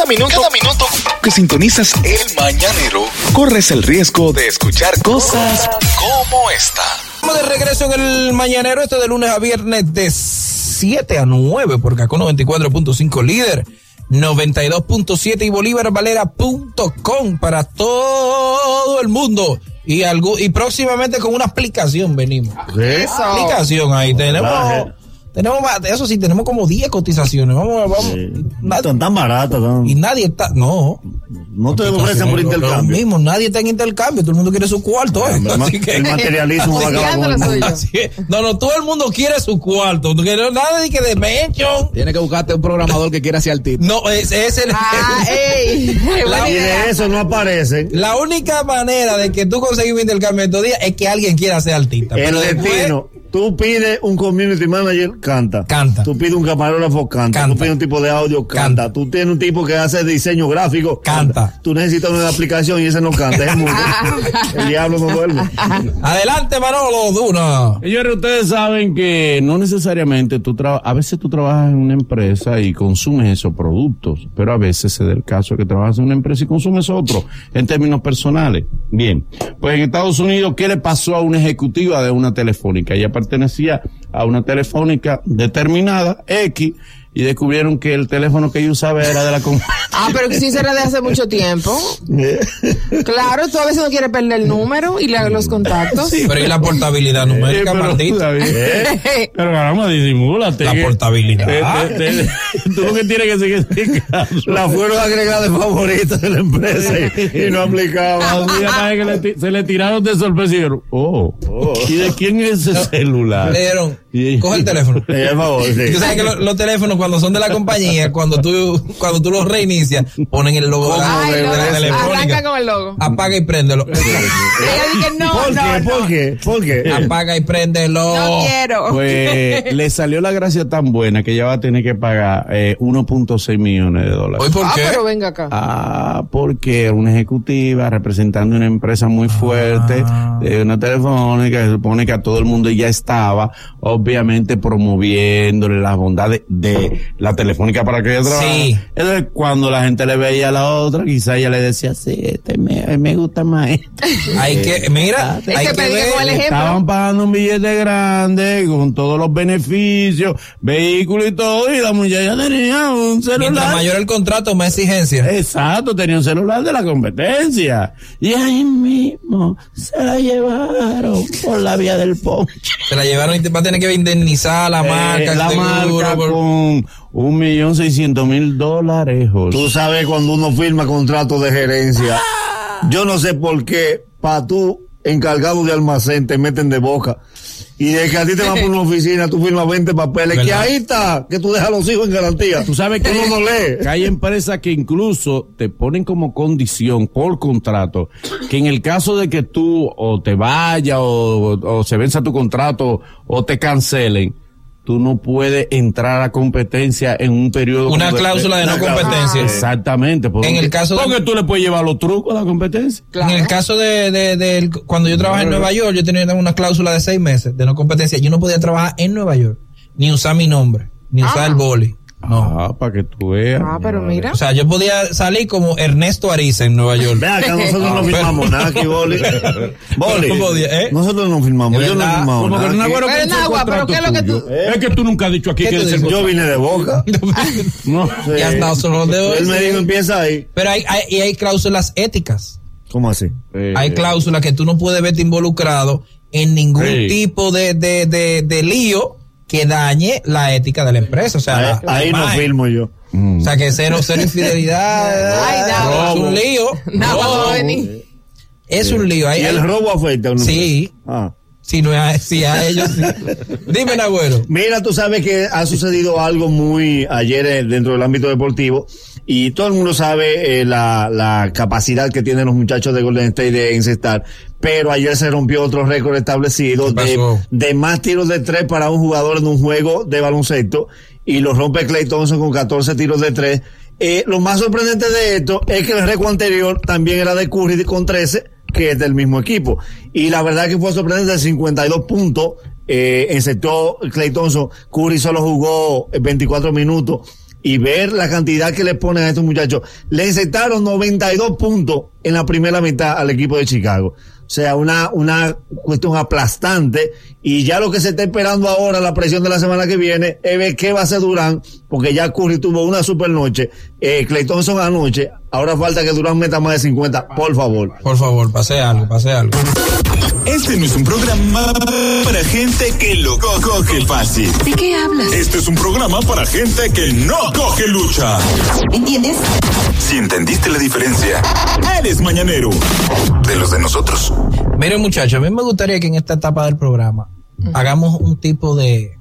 Cada minuto, cada minuto que sintonizas el mañanero, corres el riesgo de escuchar cosas como esta. Estamos de regreso en el mañanero, este de lunes a viernes de 7 a 9 por Caco 94.5 líder. 92.7 y bolívarvalera.com para todo el mundo. Y algo, y próximamente con una aplicación venimos. Eso. Aplicación ahí tenemos. Tenemos, más- eso sí, tenemos como 10 cotizaciones. Vamos, vamos. Sí. Nadie- Tan, tan baratas, tan- y nadie está, no. no te ofrecen por intercambio. mismo, nadie está en intercambio, todo el mundo quiere su cuarto. ¿eh? El ma- Así que- el materialismo va a acabar con el Lo mundo. suyo. Así es. No, no, todo el mundo quiere su cuarto. No quiere nada de que de mention. Tienes que buscarte un programador que quiera hacer artista. No, es, es el. Ah, ey. Y de eso no aparecen. La única manera de que tú consigas un intercambio estos días es que alguien quiera ser artista. El Pero después- destino. Tú pides un community manager, canta. Canta. Tú pides un camarógrafo, canta. Canta. Tú pides un tipo de audio, canta. Canta. Tú tienes un tipo que hace diseño gráfico, Canta. Tú necesitas una aplicación y ese no canta, es mudo. El diablo no duerme. Adelante, Manolo, Duna. Señores, ustedes saben que no necesariamente tú trabajas, a veces tú trabajas en una empresa y consumes esos productos, pero a veces se da el caso que trabajas en una empresa y consumes otro, en términos personales. Bien, pues en Estados Unidos, ¿qué le pasó a una ejecutiva de una telefónica? Ella pertenecía a una telefónica determinada, X, y descubrieron que el teléfono que ella usaba era de la compañía. Ah, pero que sí será de hace mucho tiempo. Claro, tú a veces no quieres perder el número y la- los contactos. Pero ¿y la portabilidad numérica, Eh, pero, maldito? David, Eh. pero caramba, disimúlate. La portabilidad. te- te- te- tú lo que tienes que seguir explicando. La fueron agregada de favorita de la empresa y, y no aplicaba. Que le se le tiraron de sorpresa y dijeron, oh, ¿y de quién es ese celular? Le dieron, Y- coge el teléfono. Eh, por favor, sí. Tú sabes que lo- los teléfonos cuando son de la compañía, cuando tú, cuando tú los reinicias, ponen el logo de la, Ay, de no, la arranca telefónica. con el logo. Apaga y préndelo. Ella dije, no, ¿Por no, qué? no. ¿Por qué? ¿Por qué? Apaga y préndelo. No quiero. Pues le salió la gracia tan buena que ella va a tener que pagar eh, 1.6 millones de dólares. ¿Hoy por ah, qué? pero venga acá. Ah, porque era una ejecutiva representando una empresa muy fuerte, de una telefónica, se supone que a todo el mundo ya estaba, obviamente promoviéndole las bondades de la telefónica para que ella trabajara. Sí. Entonces, cuando la gente le veía a la otra, quizá ella le decía, sí, este me, me gusta más. este". Hay que, mira, hay que con el ejemplo. Estaban pagando un billete grande con todos los beneficios, vehículos y todo, y la muchacha tenía un celular. Mientras mayor el contrato, más exigencia. Exacto, tenía un celular de la competencia. Y ahí mismo se la llevaron por la vía del ponche. Se la llevaron y te va a tener que indemnizar a la marca. Eh, la el seguro, marca por- con un millón seiscientos mil dólares. José. Tú sabes cuando uno firma contrato de gerencia. Yo no sé por qué, para tú, encargado de almacén, te meten de boca. Y de que a ti te van por una oficina, tú firmas 20 papeles, que ahí está, que tú dejas a los hijos en garantía. Tú sabes que uno no lee. que hay empresas que incluso te ponen como condición por contrato que en el caso de que tú o te vayas o, o se venza tu contrato o te cancelen, tú no puedes entrar a competencia en un periodo Una cláusula de no competencia. Exactamente. porque- En el caso de- porque tú le puedes llevar los trucos a la competencia. En el caso de, de, de- cuando yo trabajé en Nueva York, yo tenía una cláusula de seis meses de no competencia. Yo no podía trabajar en Nueva York, ni usar mi nombre, ni usar Ah. el boli. No. Ah, para que tú veas. Ah, pero mira. O sea, yo podía salir como Ernesto Ariza en Nueva York. Ve acá, nosotros no firmamos nada aquí, Boli. Boli. Podía, ¿eh? Nosotros no firmamos, yo no que nada Pero con en agua, pero ¿qué es lo que tú- Es que tú nunca has dicho aquí ¿Qué que dices? Yo vine de boca. No. Y hasta solo de hoy. Él me dijo, empieza ahí. Pero hay, hay, y hay cláusulas éticas. ¿Cómo así? Eh, Hay cláusulas que tú no puedes verte involucrado en ningún tipo de, de, de, de lío que dañe la ética de la empresa. O sea, Ahí, la- la ahí no imagen. firmo yo. O sea, que cero, cero infidelidad. Ay, nada. Es un lío. A venir. Es un lío. Hay, ¿Y el robo afecta a una Sí. Ah. si no es a, si a ellos, sí. Dime, Nagüero. Mira, tú sabes que ha sucedido algo muy ayer eh, dentro del ámbito deportivo y todo el mundo sabe eh, la, la capacidad que tienen los muchachos de Golden State de encestar, pero ayer se rompió otro récord establecido ¿Qué de, de más tiros de tres para un jugador en un juego de baloncesto y lo rompe Clay Thompson con 14 tiros de tres. Eh, lo más sorprendente de esto es que el récord anterior también era de Curry con 13, que es del mismo equipo. Y la verdad que fue sorprendente, 52 puntos, eh, encestó Clay Thompson, Curry solo jugó eh, 24 minutos, y ver la cantidad que le ponen a estos muchachos. Le insertaron 92 puntos en la primera mitad al equipo de Chicago. O sea, una, una cuestión aplastante. Y ya lo que se está esperando ahora, la presión de la semana que viene, es ver qué va a hacer Durán, porque ya Curry tuvo una super noche, eh, Clay Thompson anoche, ahora falta que Durán meta más de 50, por favor. Por favor, pase algo, pase algo. Este no es un programa para gente que lo co- coge fácil. ¿De qué hablas? Este es un programa para gente que no coge lucha. ¿Entiendes? Si entendiste la diferencia, eres mañanero. De los de nosotros. Miren, muchachos, a mí me gustaría que en esta etapa del programa hagamos un tipo de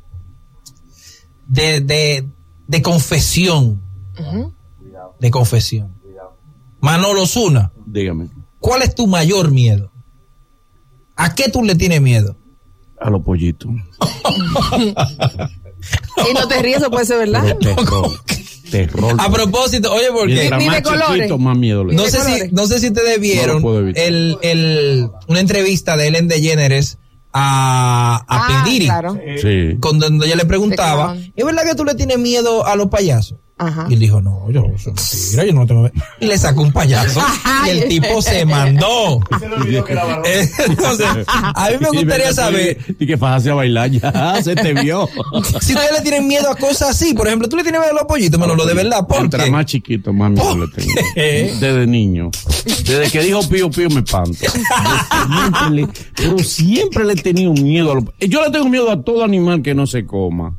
de, de, de confesión. De confesión. Manolo Zuna, Dígame. ¿cuál es tu mayor miedo? ¿A qué tú le tienes miedo? A los pollitos. Y no te ríes, eso puede ser verdad. Terror. Terror. A propósito, oye, porque Ni de más colores. chiquito, más miedo le no sé si no sé si ustedes vieron el, el, una entrevista de Ellen DeGeneres a, a Ah, P. Diddy, claro. Sí. con donde ella le preguntaba. ¿es verdad que tú le tienes miedo a los payasos? Ajá. Y él dijo, no, yo, eso es mentira, yo no tengo miedo. Y le sacó un payaso y el tipo se mandó. Entonces, a mí me gustaría saber Y que fajase a bailar ya, se te vio. si ustedes le tienen miedo a cosas así. Por ejemplo, tú le tienes miedo a los pollitos, Manolo, de verdad. ¿Por Mientras qué? más chiquito, más miedo le tengo. Desde niño. Desde que dijo pío pío me espanto. Yo siempre le- pero siempre le he tenido miedo a los... Yo le tengo miedo a todo animal que no se coma.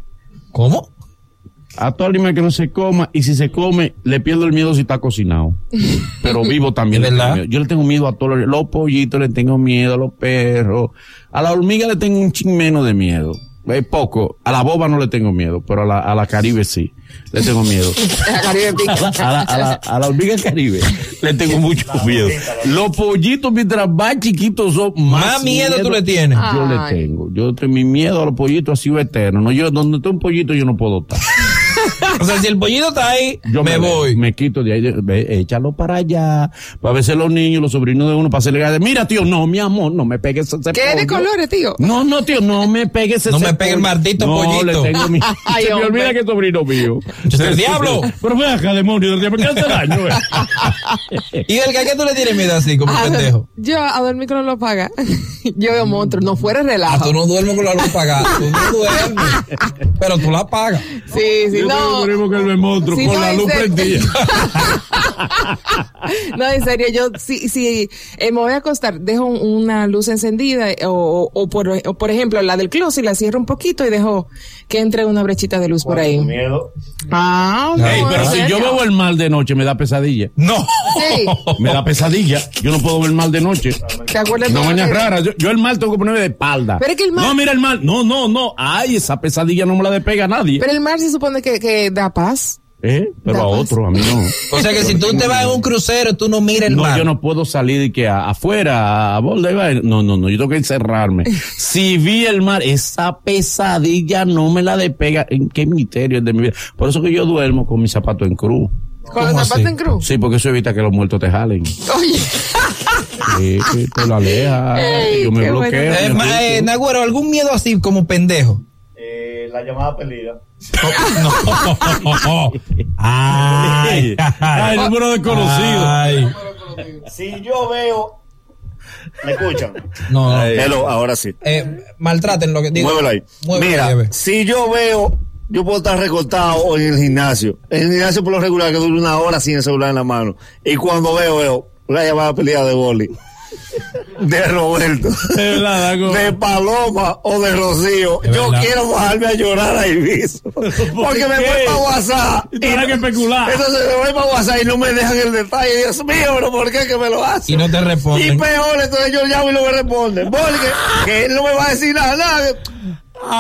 ¿Cómo? A todo animal que no se coma. Y si se come, le pierdo el miedo si está cocinado. Pero vivo también. ¿Es le tengo verdad? miedo. Yo le tengo miedo a todos los... Los pollitos le tengo miedo, a los perros. A la hormiga le tengo un chin menos de miedo. Es poco. A la boba no le tengo miedo, pero a la, a la caribe sí. Le tengo miedo. A la, a la, a la, hormiga caribe le tengo mucho miedo. Los pollitos, mientras más chiquitos son, más, Más miedo tú le tienes. Yo le tengo. Yo tengo mi miedo a los pollitos ha sido eterno. No, yo, donde está un pollito, yo no puedo estar. O sea, si el pollito está ahí, Yo me, voy. Me quito de ahí, de- ve, échalo para allá. Para veces los niños, los sobrinos de uno, para hacerle de, Mira, tío, no, mi amor, no me pegues ese ¿Qué de pollo". colores, tío? No, no, tío, no me pegues ese No me pegue el maldito no, pollito. le tengo mi... Ay, Se me olvida que es sobrino mío. Yo soy el diablo. Pero ve acá, demonio, del diablo, ¿qué hace daño? eh? ¿Y del que a qué tú le tienes miedo así, como A- pendejo? Yo a dormir con lo paga. Yo veo monstruos, no fuera Ah, relajo. tú no duermes con la luz apagada. Tú no duermes. Pero tú la pagas. Sí, sí, no. que el monstruo Sí, con no, la en luz serio. prendida. No, en serio, yo si, si eh, me voy a acostar, dejo un- una luz encendida eh, o, o, por, o por ejemplo la del closet la cierro un poquito y dejo que entre una brechita de luz por ahí. Miedo. Ah, no, Ey, pero si yo veo el mal de noche, me da pesadilla. No. Sí. Me da pesadilla. Yo no puedo ver mal de noche. ¿Te acuerdas No, mañana rara. Yo, yo el mal tengo que ponerme de espalda. Pero es que el mal- No, mira el mal. No, no, no. Ay, esa pesadilla no me la despega nadie. Pero el mar se supone que, que da paz. ¿Eh? Pero Da a paz. otro, a mí no. O sea que si tú te vas en un crucero, tú no miras el No, mar. yo no puedo salir de que a- afuera, a y vaina. No, no, no, yo tengo que encerrarme. si vi el mar, esa pesadilla no me la despega. ¿En qué misterio es de mi vida? Por eso que yo duermo con mis zapatos en cruz. Con los ¿Cómo zapatos así? en cruz. Sí, porque eso evita que los muertos te jalen. Oye, Sí, sí, te lo aleja. Ey, yo me bloqueo. bueno. Eh, eh, Nagüero, ¿algún miedo así como pendejo? La llamada perdida. No. Ay, Ay, número desconocido. Ay. Si yo veo. ¿Me escuchan? No, no. Hello, ahora sí. Eh, maltraten lo que digo. Muévelo ahí. Muévelo Mira, ahí, si yo veo, yo puedo estar recortado en el gimnasio. En el gimnasio por lo regular que dura una hora sin el celular en la mano. Y cuando veo, veo una llamada pelea de boli. De Roberto. De verdad, Dago. De Paloma o de Rocío. De yo quiero bajarme a llorar a Ibiza. Porque me voy para WhatsApp. Y que especular. Entonces me voy para WhatsApp y no me dejan el detalle. Dios mío, pero ¿por qué que me lo hacen? Y no te Y responden. peor, entonces yo llamo y no me responden. Porque que él no me va a decir nada, nada.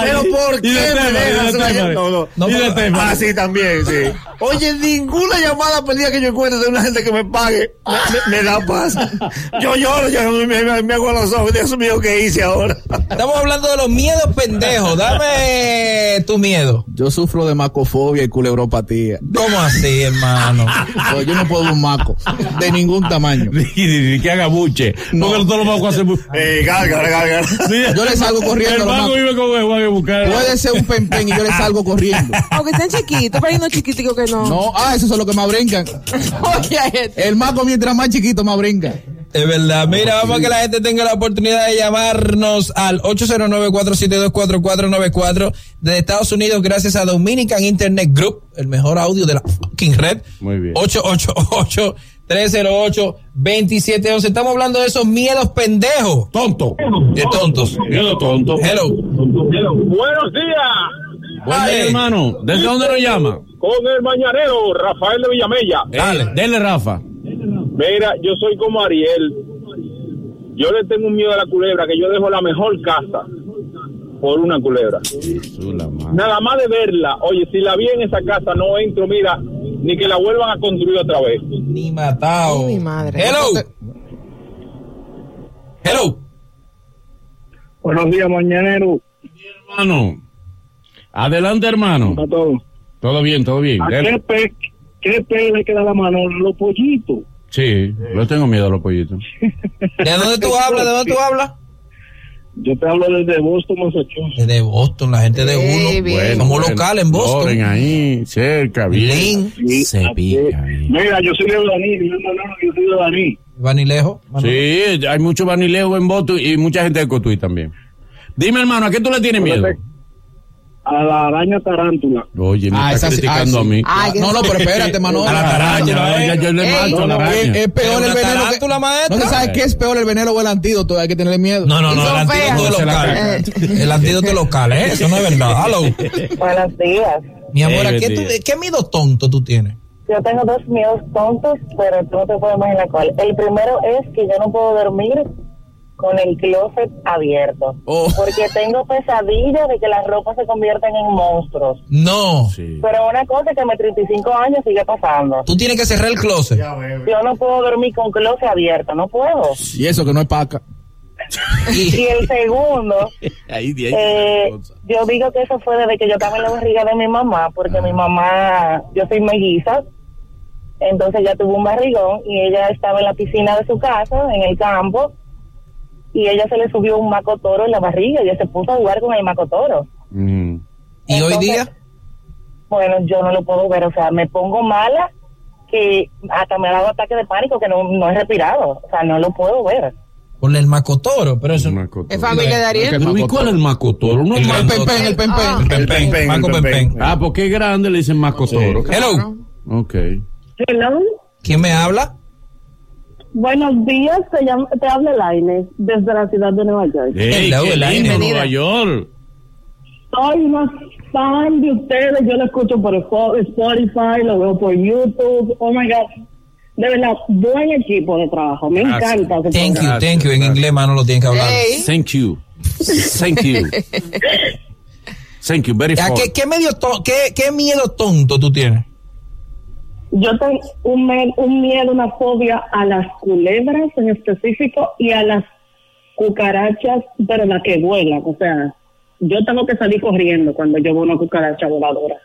Pero ¿por y qué me tema, y de dejas la tema. llamada? No, no. No, y de pero- tema. Ah, sí, también, sí. Oye, ninguna llamada perdida que yo encuentre de una gente que me pague me, me- me da paz. Yo lloro, yo me, me, me hago los ojos. Dios mío, ¿qué hice ahora? Estamos hablando de los miedos pendejos. Dame tu miedo. Yo sufro de macofobia y culebropatía. ¿Cómo así, hermano? Pues yo no puedo ver un maco de ningún tamaño. Y que haga buche. Porque todos los macos hacen buche. Eh, gárgara, gárgara. Sí. Yo le salgo corriendo El macos. vive con el Juan a buscar. Puede ser un pempen y yo le salgo corriendo. aunque están chiquitos, pero hay unos chiquiticos que no. No, ah, esos son los que más brincan. Oye. El maco mientras más chiquito más brinca. Es verdad. Mira, vamos a que la gente tenga la oportunidad de llamarnos al 809-472-4494 de Estados Unidos gracias a Dominican Internet Group, el mejor audio de la fucking red. Muy bien. 888-308-2711. Estamos hablando de esos miedos pendejos. Tonto. De tontos. Miedo tonto. Hello. Buenos días, Buen día, hermano. ¿Desde dónde nos llama? Con el mañanero Rafael de Villamella. Dale. Dele, Rafa. Mira, yo soy como Ariel. Yo le tengo un miedo a la culebra, que yo dejo la mejor casa por una culebra. Su la madre. Nada más de verla, oye, si la vi en esa casa, no entro, mira, ni que la vuelvan a construir otra vez. Ni matado. Ay, mi madre. Hello. Hello. Buenos días, mañanero. Hermano. Adelante, hermano. A todos. Todo bien, todo bien. ¿A qué pez le queda la mano? Los pollitos. Sí, yo tengo miedo a los pollitos. ¿De dónde tú hablas? ¿De dónde tú hablas? Yo te hablo desde Boston, Massachusetts. De Boston, la gente de uno. bien. Somos locales en Boston. Ahí, cerca, bien. Lynn. Se pica. Mira, yo soy de Baní, mi hermano, yo soy de Baní. ¿Va ni lejos? Sí, hay mucho vanileo en Boston y mucha gente de Cotuí también. Dime, hermano, ¿a qué tú le tienes miedo? A la araña tarántula. Oye, me Ah, está esa sí- criticando ah, a mí. Que- No, no, pero espérate, Manolo. A la araña, ya yo le mato a la no, araña. Es, peor el veneno. Que, tarántula, maestra. no se sabe qué es peor el veneno o el antídoto. Hay que tenerle miedo. No, no, no, Son el antídoto feas. local. El antídoto local, ¿eh? Eso no es verdad. Hello. Buenos días. Mi amor, ¿a Eh, ¿qué, tú-. ¿qué miedo tonto tú tienes? Yo tengo dos miedos tontos, pero tú no te puedes imaginar cuál. El primero es que yo no puedo dormir con el closet abierto. Oh. Porque tengo pesadillas de que las ropas se convierten en monstruos. No. Sí. Pero una cosa que a mis 35 años sigue pasando. Tú tienes que cerrar el closet. Yo no puedo dormir con closet abierto, no puedo. Y eso que no es paca. Y el segundo, Ahí, ahí, eh, yo digo que eso fue desde que yo estaba en la barriga de mi mamá, porque mi mamá, yo soy melliza, entonces ella tuvo un barrigón y ella estaba en la piscina de su casa, en el campo, y ella se le subió un macotoro en la barriga y ella se puso a jugar con el macotoro. Mm. ¿Y hoy día? Bueno, yo no lo puedo ver, o sea, me pongo mala que hasta me ha dado ataque de pánico que no, no he respirado, o sea, no lo puedo ver. Con el macotoro, pero eso... Macotoro. Es familia de Ariel. Pero ¿y cuál es el macotoro? No El maco- Pempen, el pempen. Ah. Maco el. Ah, porque es grande, le dicen macotoro. Hello. Ok. Hello. ¿Quién me habla? Buenos días, te, llamo, te habla Laine desde la ciudad de Nueva York. Ey, Hello, qué Elaine. Bienvenida. Nueva York. Soy una fan de ustedes, yo lo escucho por Spo- Spotify, lo veo por YouTube, oh my God. De verdad, buen equipo de trabajo, me Gracias. encanta. Thank you, thank you. En inglés, mano, lo tienes que hablar. Thank you. Thank you. Thank you, very ¿A fun. qué, qué, medio to- qué, ¿Qué miedo tonto tú tienes? Yo tengo un, un miedo, una fobia a las culebras en específico y a las cucarachas, pero las que vuelan, o sea, yo tengo que salir corriendo cuando yo veo una cucaracha voladora.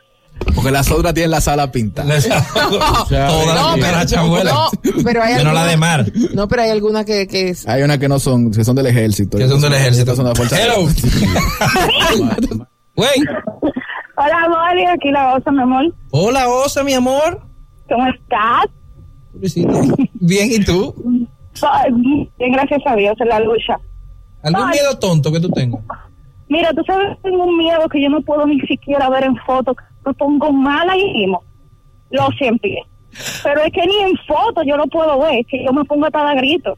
Porque las otras tienen la sala pinta. O sea, Toda la No, cucaracha pero, vuela. no, pero hay Menos la alguna- de mar. No, pero hay alguna que, que es- Hay unas que no son, que son del ejército. Que son del ejército. Son de la fuerza Hello. Güey. Hola, amor, aquí la osa, mi amor. Hola, Osa, mi amor. ¿Cómo estás? Bien, ¿y tú? Bien, gracias a Dios, en la lucha. ¿Algún Ay. miedo tonto que tú tengas? Mira, tú sabes, tengo un miedo que yo no puedo ni siquiera ver en foto. Me pongo mal ahí mismo. Los 100 pies. Pero es que ni en foto yo lo puedo ver, que yo me pongo hasta de grito.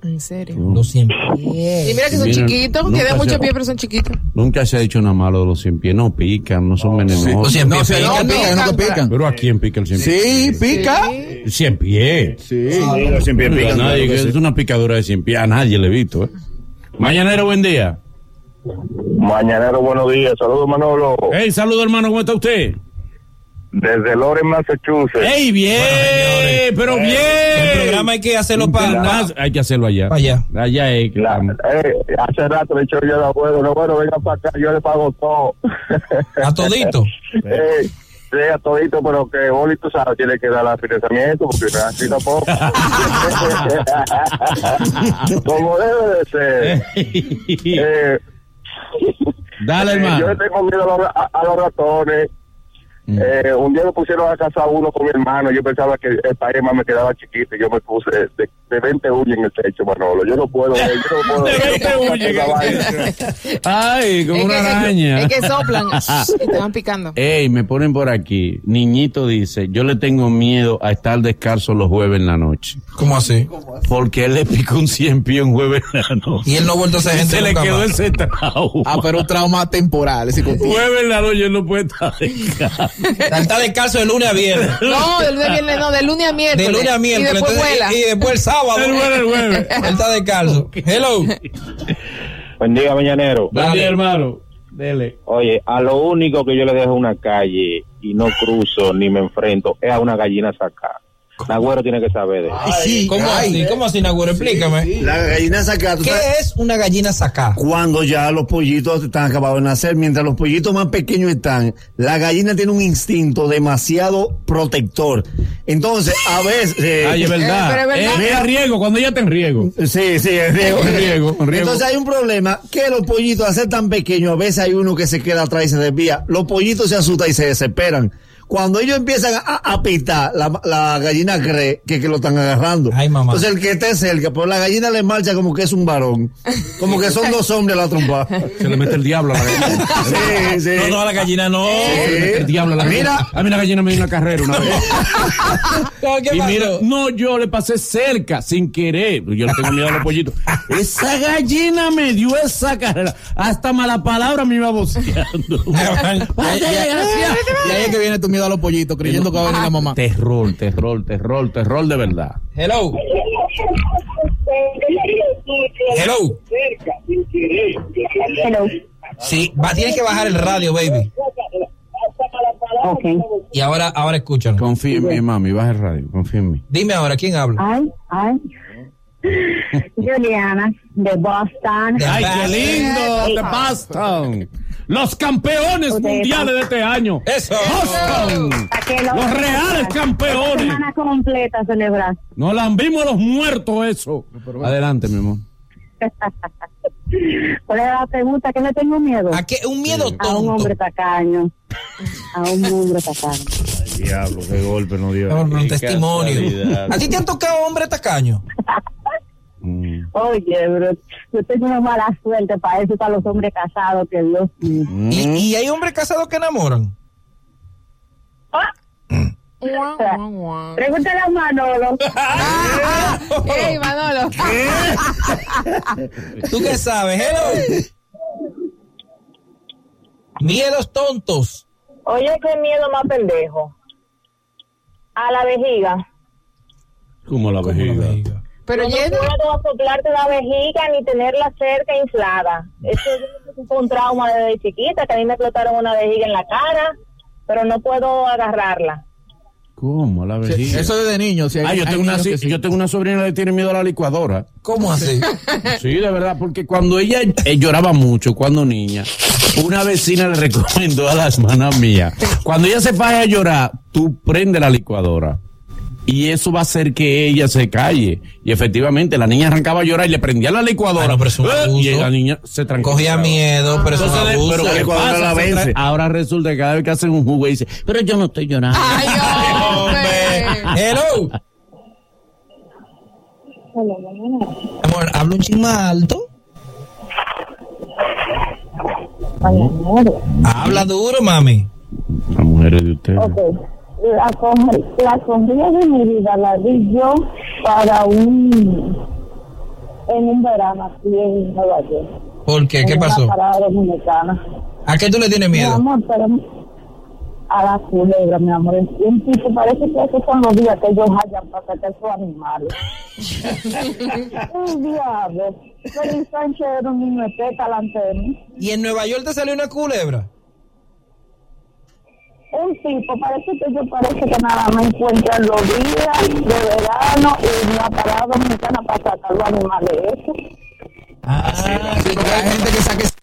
En serio. Lo siento. Y mira que son Mira, chiquitos, tienen muchos pies, pero son chiquitos. Nunca se ha dicho nada malo de los cien pies. No pican, no son venenosos. Los cien No, pies si pican. no, pican, no te pican. Pero ¿a quién pica el cien pies? Sí, pica. Sí. Cien pies. Sí. Los cien pies Oiga, pican, nadie, claro que que sí. es una picadura de cien pies. A nadie le he visto. ¿eh? Mañanero, buen día. Mañanero, buenos días. Saludos, Manolo. Hey, saludo hermano, ¿cómo está usted? Desde Loren, Massachusetts. Hey, bien, pero bien. El programa hay que hacerlo para Más- hay que hacerlo allá. Allá. Allá es. que La- eh, hace rato le he dicho yo al abuelo, no, bueno, venga para acá, yo le pago todo. a todito. Eh, sí, a todito, pero que Boli, tú sabes, tiene que dar el financiamiento, porque así tampoco. Como debe de ser. Eh, Dale, eh, yo le hermano. tengo miedo a los, a- a los ratones. Eh, un día me pusieron a casar uno con mi hermano. Yo pensaba que el país más me quedaba chiquito. y Yo me puse de, de 20 uñas en el techo, Manolo. Yo no puedo, yo no puedo. De 20 uñas. Ay, como Es una que- araña. Es que soplan y te van picando. Ey, me ponen por aquí. Niñito dice, yo le tengo miedo a estar descalzo los jueves en la noche. ¿Cómo así? Porque él le picó un cien pie un jueves en la noche. Y él no ha vuelto a ser gente Se le quedó más. ese trauma. Ah, pero un trauma temporal, ese. Jueves en la noche él no puede estar descalzo. Él Está descalzo de lunes a viernes. No, de lunes a viernes, no, de lunes a miércoles. De lunes a miércoles. Y después entonces, vuela. y, y después el sábado. El jueves, el jueves. Él está descalzo. Hello. Buen día, mañanero. Buen día, hermano. Dele. Oye, a lo único que yo le dejo una calle y no cruzo ni me enfrento es a una gallina sacada. Nagüero tiene que saber de eso. ¿Cómo así? ¿Cómo así, Nagüero? Explícame. La gallina sacada, ¿tú ¿Qué sabes? es una gallina sacada? Cuando ya los pollitos están acabados de nacer, mientras los pollitos más pequeños están, la gallina tiene un instinto demasiado protector. Entonces, a veces... eh, Ay, es verdad. Eh, pero es verdad. Eh, es riego, cuando ella está en riego. Sí, sí, es riego. En riego, en riego. Entonces hay un problema que los pollitos, al ser tan pequeños, a veces hay uno que se queda atrás y se desvía. Los pollitos se asustan y se desesperan. Cuando ellos empiezan a, a pitar, la, la gallina cree que, que lo están agarrando. Ay, mamá. Entonces el que esté cerca, pues la gallina le marcha como que es un varón. Como que son dos hombres a la trompa. Se le mete el diablo a la gallina. Sí, sí. No, no, a la gallina no. Se le mete el diablo a la Mira. gallina. A mí la gallina me dio una carrera una vez. No, ¿Qué Y mira, no, yo le pasé cerca, sin querer. Yo le tengo miedo a los pollitos. Esa gallina me dio esa carrera. Hasta mala palabra me iba voceando. Y ahí es que viene tu miedo a los pollitos, creyendo que va a venir la mamá. Terror, terror, terror, terror de verdad. Hello. Hello. Hello. Sí, va, tienes que bajar el radio, baby. Ok. Y ahora, ahora escúchanos. Confía en mí, mami, baja el radio, confía en mí. Dime ahora, ¿quién habla? Ay, ay. Juliana, de Boston. De ¡Ay, qué lindo! ¡De Boston! ¡Los campeones mundiales de este año! Eso. ¡Boston! ¡Los reales campeones! semana completa celebrar. No la vimos los muertos eso. Adelante, mi amor. ¿Cuál es la pregunta? ¿Qué le tengo miedo? ¿A qué? Un miedo A un tonto. hombre tacaño. A un hombre tacaño. Diablo, qué golpe nos dio. Vamos, Un testimonio. ¿A ti te han tocado hombres tacaños? Mm. Oye, bro, yo tengo una mala suerte para eso, para los hombres casados, que Dios mío. ¿Y, y hay hombres casados que enamoran? Pregúntale a Manolo. ¡Ey, Manolo! ¿Tú qué sabes? Hello. Miedos tontos. Oye, qué miedo más pendejo. A la vejiga. Como la vejiga. Pero no llena. puedo acoplarte la vejiga ni tenerla cerca inflada. Eso es un trauma desde chiquita, que a mí me explotaron una vejiga en la cara, pero no puedo agarrarla. ¿Cómo la vejiga? Eso desde niño. si hay- Ah, yo tengo, una, sí. yo tengo una sobrina que tiene miedo a la licuadora. ¿Cómo así? Sí, de verdad, porque cuando ella eh, lloraba mucho, cuando niña, una vecina le recomendó a las manas mías, cuando ella se vaya a llorar, tú prende la licuadora. Y eso va a hacer que ella se calle. Y efectivamente, la niña arrancaba a llorar y le prendía la licuadora. Ay, no, es un ¡Eh! abuso. y la niña se tranquilizaba. Cogía miedo, pero eso es un Entonces, abuso. pero La ¿qué licuadora pasa? la vence. Ahora resulta que cada vez que hacen un jugo dice, pero yo no estoy llorando. ¡Ay, hombre! Hello. Amor, habla un chin más alto. Habla duro, mami. Las mujeres de ustedes. Ok, la, la corrida de mi vida la di yo para un en un verano aquí en Nueva York. ¿Por qué? ¿Qué pasó? ¿A qué tú le tienes Mi miedo? amor, pero a la culebra, mi amor. Un tipo parece que esos son los días que ellos hayan para sacar sus animales. Un diablo. Feliz Sánchez era un niño de mí. ¿Y en Nueva York te salió una culebra? Un tipo, parece que yo parece que nada más encuentran los días de verano y la parada dominicana para sacar los animales. Eso. Ah, Sí, porque hay gente que saque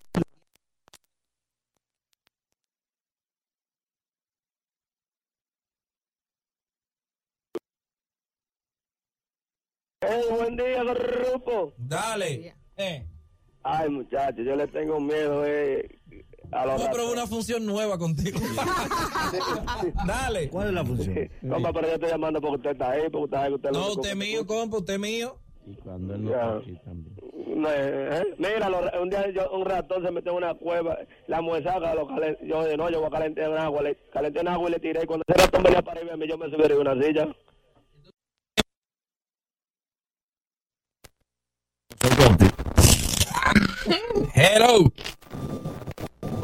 buen día, grupo. Dale. Eh. Ay, muchachos, yo le tengo miedo eh, A los una función nueva contigo. Dale. ¿Cuál es la función? Compa, pero yo estoy llamando porque usted está ahí, porque usted sabe que usted No, lo usted es mío, compa, usted es mío. Y cuando él no está aquí también. No, eh, ¿eh? Mira, lo- un día yo, un ratón se metió en una cueva, la mujer saca, lo calen- yo dije, no, yo voy a calentar en agua, le calenté en agua y le tiré, y cuando ese ratón venía para arriba, yo me subí de una silla. Hello.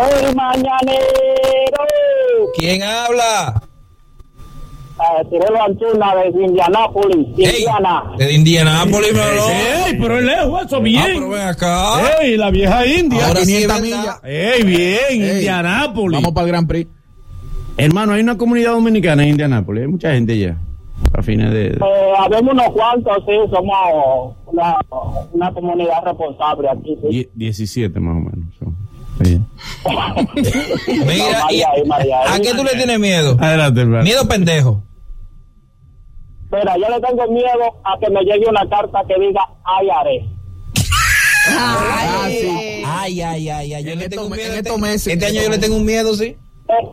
El mañanero. ¿Quién habla? Eh, Tirelo Antuna de Indianápolis, Indiana. de Indianápolis, me habló. ¡Ey, pero es lejos, eso Ah, bien! pero ven acá. ¡Ey, la vieja India! Ahora sí es 500 verdad. millas. ¡Ey, bien! Ey, Indianápolis. Vamos para el Grand Prix. Hermano, hay una comunidad dominicana en Indianápolis. Hay mucha gente allá. A fines de. Eh, habemos unos cuantos, sí, somos una, una comunidad responsable aquí. Sí. die- 17 más o menos. Mira, No, y- María, ahí, María, ahí. ¿a qué tú le tienes miedo? Adelante, hermano. Miedo pendejo. Mira, yo le tengo miedo a que me llegue una carta que diga, ay, haré. Ah, sí. Ay, ay, ay, ay. Yo En le tengo estos- miedo. en Este, estos meses. este año yo le tengo un miedo, sí. Eh,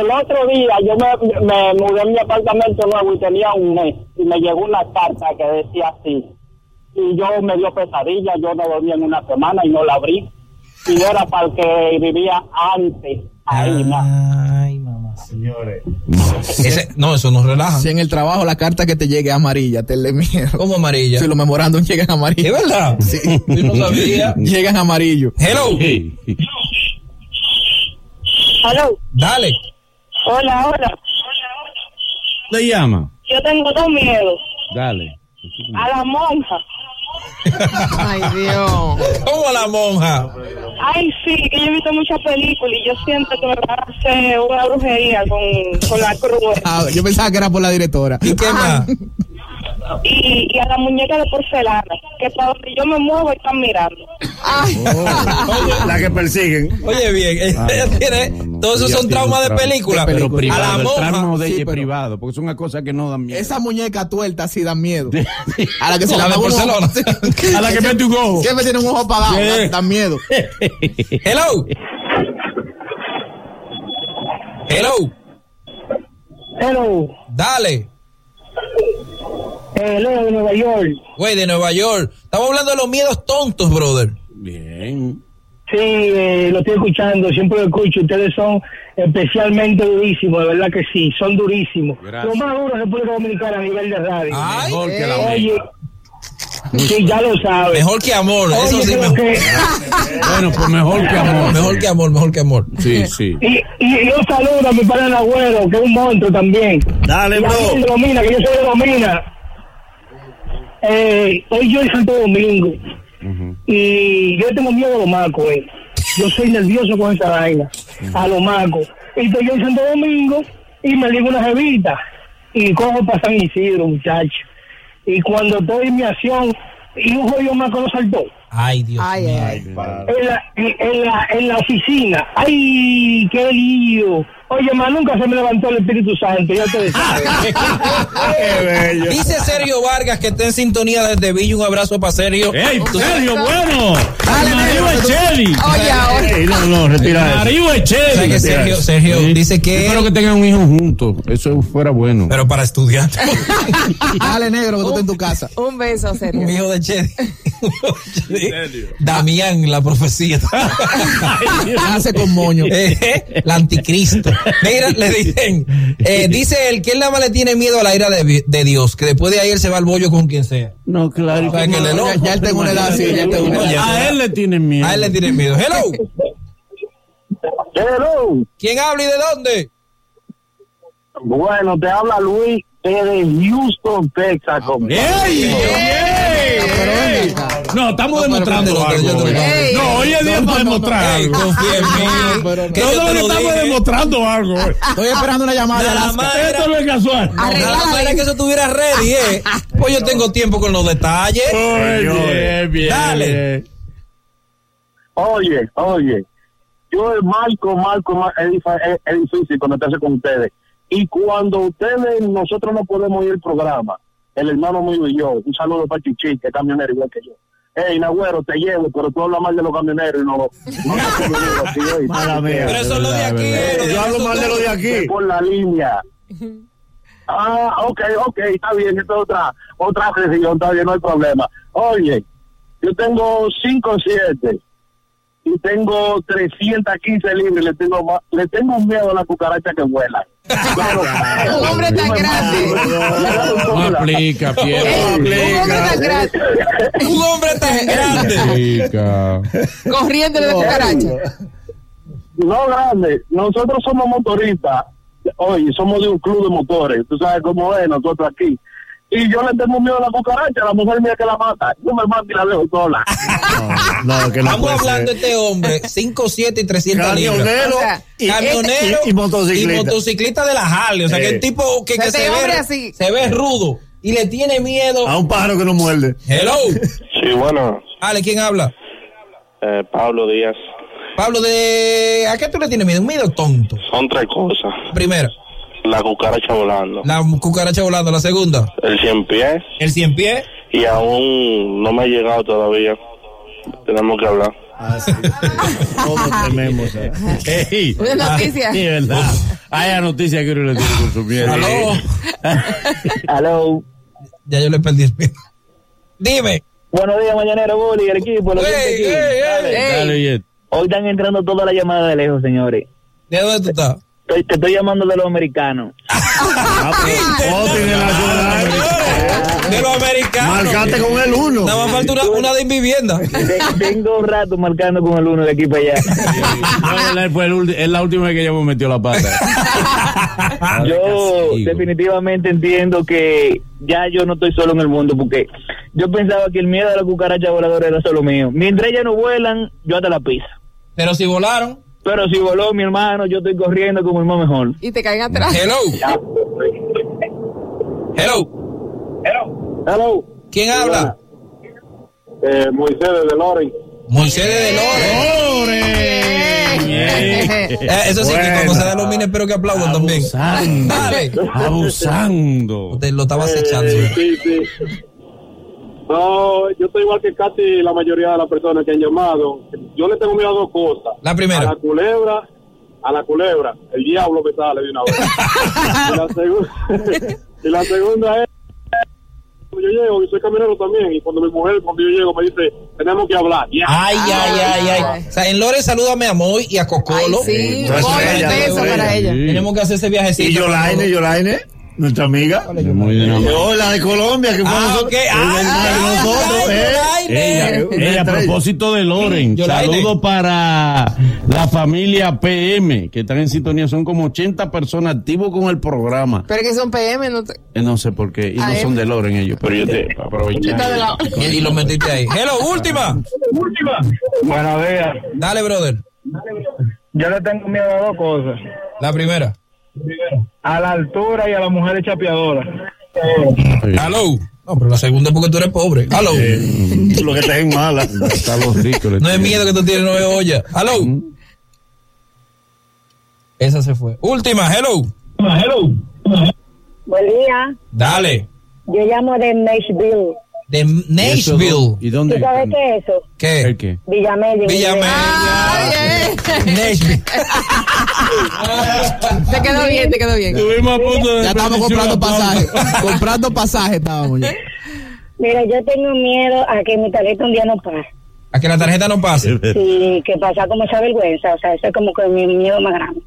El otro día yo me, me mudé en mi apartamento nuevo y tenía un mes y me llegó una carta que decía así. Y yo me dio pesadilla, yo no dormí en una semana y no la abrí. Y era para el que vivía antes. Ahí. Ay, mamá. Señores. Ese, no, eso nos relaja. Si en el trabajo la carta que te llegue es amarilla, te le miedo. ¿Cómo amarilla? Si los memorándum llegan ¿Es amarillos. verdad? Sí. Yo no sabía. Llegan amarillos. Hello. Hey. Aló, Dale. hola, hola. ¿Te llama? Yo tengo dos miedos. Dale. A la monja. Ay, Dios. ¿Cómo la monja? Ay, sí, que yo he visto muchas películas y yo siento que me van a hacer una brujería con, con la cruz. Ah, yo pensaba que era por la directora. ¿Y qué más? Y, y a la muñeca de porcelana, que para donde yo me muevo están mirando. La que persiguen. Oye, bien, ella tiene. no, no. Todos esos son traumas de película. De Pero película. A privado, la el trauma monja. de Sí, privado, porque son unas cosas que no dan miedo. Esa muñeca tuerta sí da miedo. A la que se La de. Barcelona. A la que mete un ojo. Siempre tiene un ojo apagado. Sí. Da, da miedo. Hello. Hello. Hello, Dale. Eh, Leo de Nueva York. Güey, de Nueva York. Estamos hablando de los miedos tontos, brother. Bien. Sí, eh, lo estoy escuchando, siempre lo escucho. Ustedes son especialmente durísimos, de verdad que sí, son durísimos. Gracias. Lo más duro de República Dominicana a nivel de radio. Ay, Mejor que la Oye, sí, ya lo sabes. mejor que amor. Eso sí, mejor. que- Bueno, pues mejor que amor. Mejor que amor, mejor que amor. Sí, sí. y, y yo saludo a mi padre el abuelo, que es un monstruo también. Dale, Y a mí bro. Domina, que yo soy de Domina. Eh, hoy yo en Santo Domingo. Y yo tengo miedo a los macos, eh. Yo soy nervioso con esa vaina. A los macos. Y estoy yo en Santo Domingo y me digo una jevita. Y cojo para San Isidro, muchacho. Y cuando estoy en mi acción, y un jodido maco lo saltó. Ay, Dios Ay, mío. ay. En la, en, en la, en la oficina. ¡Ay, qué lío! Oye, más nunca se me levantó el Espíritu Santo, ya te decía. Qué bello. Dice Sergio Vargas que está en sintonía desde Villa. Un abrazo para Sergio. ¡Ey, Sergio, bueno! Dale, ¡El marido negro, es Chevy! Oye, ahora. No, no, ¡El retira ¿Sabes Chevy! que Sergio, Sergio Sí. dice que. Espero que tengan un hijo juntos. Eso fuera bueno. Pero para estudiar. Dale, negro, que tú estás en tu casa. Un beso, Un Sergio. hijo de Chedi. Damián, la profecía. Hace con moño. Eh, el anticristo. Mira, le dicen, eh, dice él que él nada más le tiene miedo a la ira de, de Dios, que después de ahí él se va al bollo con quien sea. No, claro. O sea, que le Ya, ya él tengo una edad así, ya él tengo una Oye, edad. A él le tienen miedo. A él le tiene miedo. Hello. Hello. ¿Quién habla y de dónde? Bueno, te habla Luis desde Houston, Texas. compa. ¡Ey! ¡Ey! Pero ven ey! acá. No, estamos No, pero demostrando algo. No, hoy es día No, para no, no, demostrar algo. confía en mí. Nosotros estamos dije. demostrando algo. Estoy esperando una llamada Esto no es casual. Nada más era que eso estuviera ready, eh. Pues yo tengo tiempo con los detalles. Oye, bien. Dale. Oye, oye, yo es Marco, Marco, Mar- es, dif- es- es difícil conectarse con ustedes. Y cuando ustedes, nosotros no podemos ir al programa, el hermano mío y yo, un saludo para Chichi, que es camionero igual que yo. Hey, Nagüero, te llevo, pero tú hablas mal de los camioneros y no, no oye. Mala mía. Pero eso es lo de aquí. verdad. eh, Yo hablo mal de lo de aquí. por la línea. Ah, ok, ok, está bien, esta es otra, otra sesión, está bien, no hay problema. Oye, yo tengo 5 7 y tengo 315 libras, le tengo le tengo miedo a la cucaracha que vuela. Claro. Un hombre tan grande. No aplica, Piero. Un hombre tan grande. Un hombre tan grande. Aplica. Corriéndole de cucaracha. No, grande. Nosotros somos motoristas. Oye, somos de un club de motores. Tú sabes cómo es nosotros aquí. Y yo le tengo miedo a la cucaracha, la mujer mía que la mata. Yo me mato y la dejo sola. No, no, que no Estamos hablando de este hombre, 5, 7 y 300 libras. Camionero O sea, y, Camionero y, y motociclista. y motociclista de la Harley. O sea, que el tipo que, que se, ve, así. se ve rudo y le tiene miedo. A un pájaro que no muerde. Hello. Sí, bueno, Ale, ¿quién habla? eh, Pablo Díaz. Pablo, de ¿a qué tú le tienes miedo? Un miedo tonto. Son tres cosas. Primero, La cucaracha volando. la cucaracha volando. La segunda, El cien pies. el cien pies. Y aún no me ha llegado todavía. Tenemos que hablar. Ah, sí. ¿Cómo tememos? eh? Ey. Una noticia. Sí, verdad. Hay noticia que uno le tiene con su miedo. Aló. Aló. Ya yo le perdí el miedo. Dime. Buenos días, mañanero Bully, el equipo. los Ey, siete aquí. ey, ey. Dale. Hoy están entrando todas las llamadas de lejos, señores. ¿De dónde tú estás? Estoy- te estoy llamando de los americanos. Ah, pues, oh, De los americanos. Marcate con el uno. Nada más falta una, una de vivienda. Te- Tengo un rato marcando con el uno de aquí para allá. No, él fue el ulti- es la última vez que ella me metió la pata. Yo definitivamente entiendo que ya yo no estoy solo en el mundo porque yo pensaba que el miedo a la cucaracha voladora era solo mío. Mientras ellas no vuelan, yo hasta la pisa. Pero si volaron. Pero si voló mi hermano, yo estoy corriendo como el más mejor. Y te caen atrás. Hello. Hello. Hello. ¿Quién habla? Eh, Moisés de Loren. Moisés de Loren. Eh, eso sí, que cuando se da los mines, espero que aplaudan también. Abusando. Dale. Abusando. Usted lo estaba acechando. Eh, sí, sí. No, yo estoy igual que casi la mayoría de las personas que han llamado. Yo le tengo miedo a dos cosas. La A primera. la culebra, a la culebra. El diablo me sale de una vez. y, la segu- y la segunda es, cuando yo llego, y soy camionero también, y cuando mi mujer, cuando yo llego, me dice, tenemos que hablar. Ya. Ay, ay, ay, ay. Ay. O sea, en Loren salúdame a Moy y a Ay, Cocolo. sí, ella, beso eso es para ella. ella. Tenemos que hacer ese viajecito. Y Yolaine, Yolaine, nuestra amiga. Es muy dinámico. Oh, la de Colombia, que fue Ah, nosotros. ok. Es Ah, ah, nosotros, ay, eh. Ella, ella, a propósito de Loren, saludo para la familia PM que están en sintonía. Son como 80 personas activos con el programa. Pero que son PM, no te... Eh, no sé por qué. Y no son de Loren ellos. Pero yo te aproveché. Y, y lo metiste ahí. Hello, última. Buenos días. Dale, brother. Yo le tengo miedo a dos cosas. La primera. A la altura y a la mujer chapeadora. Hello. No, pero la segunda es porque tú eres pobre. Hello. Lo que te es mala. Está los ricos. No es miedo que tú tienes nueve ollas. Hello. Esa se fue. Última, hello. Buen día. Dale. Yo llamo de Nashville. De ¿Y Nashville. ¿Y dónde? ¿Tú sabes qué es eso? ¿Qué? ¿El qué? Villamella. Villamella. Ay, eh. Nashville. Te quedó bien, te quedó bien. Estuvimos a punto de Ya estamos comprando pasajes. comprando pasajes estábamos ya. Mira, yo tengo miedo a que mi tarjeta un día no pase. A que la tarjeta no pase. Y que pasa como esa vergüenza. O sea, eso es como que mi miedo más grande.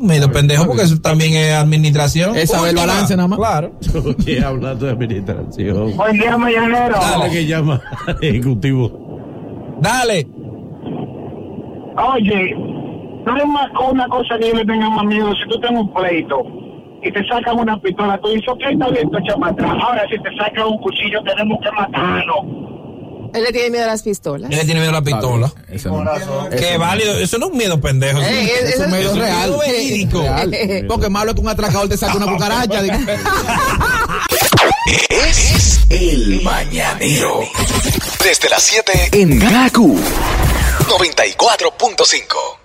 Medio pendejo porque eso también es administración. Es saber balance nada más. Claro. Oye, hablando de administración. Buen día, mañanero. Dale que llama al ejecutivo. Dale. Oye, no es más una cosa que yo le tenga más miedo. Si tú tienes un pleito y te sacan una pistola, tú dices, ok, está bien, tú para atrás. Ahora, si te sacan un cuchillo, tenemos que matarlo. Él le tiene miedo a las pistolas. Él le tiene miedo a la pistola. Eso no. Qué válido. Eso no es un miedo pendejo. eso Ey, es- es- Eso es es real. verídico. Real. Porque malo es que un atracador te saque una cucaracha. Es el mañanero. Desde las 7 en Gaku 94.5.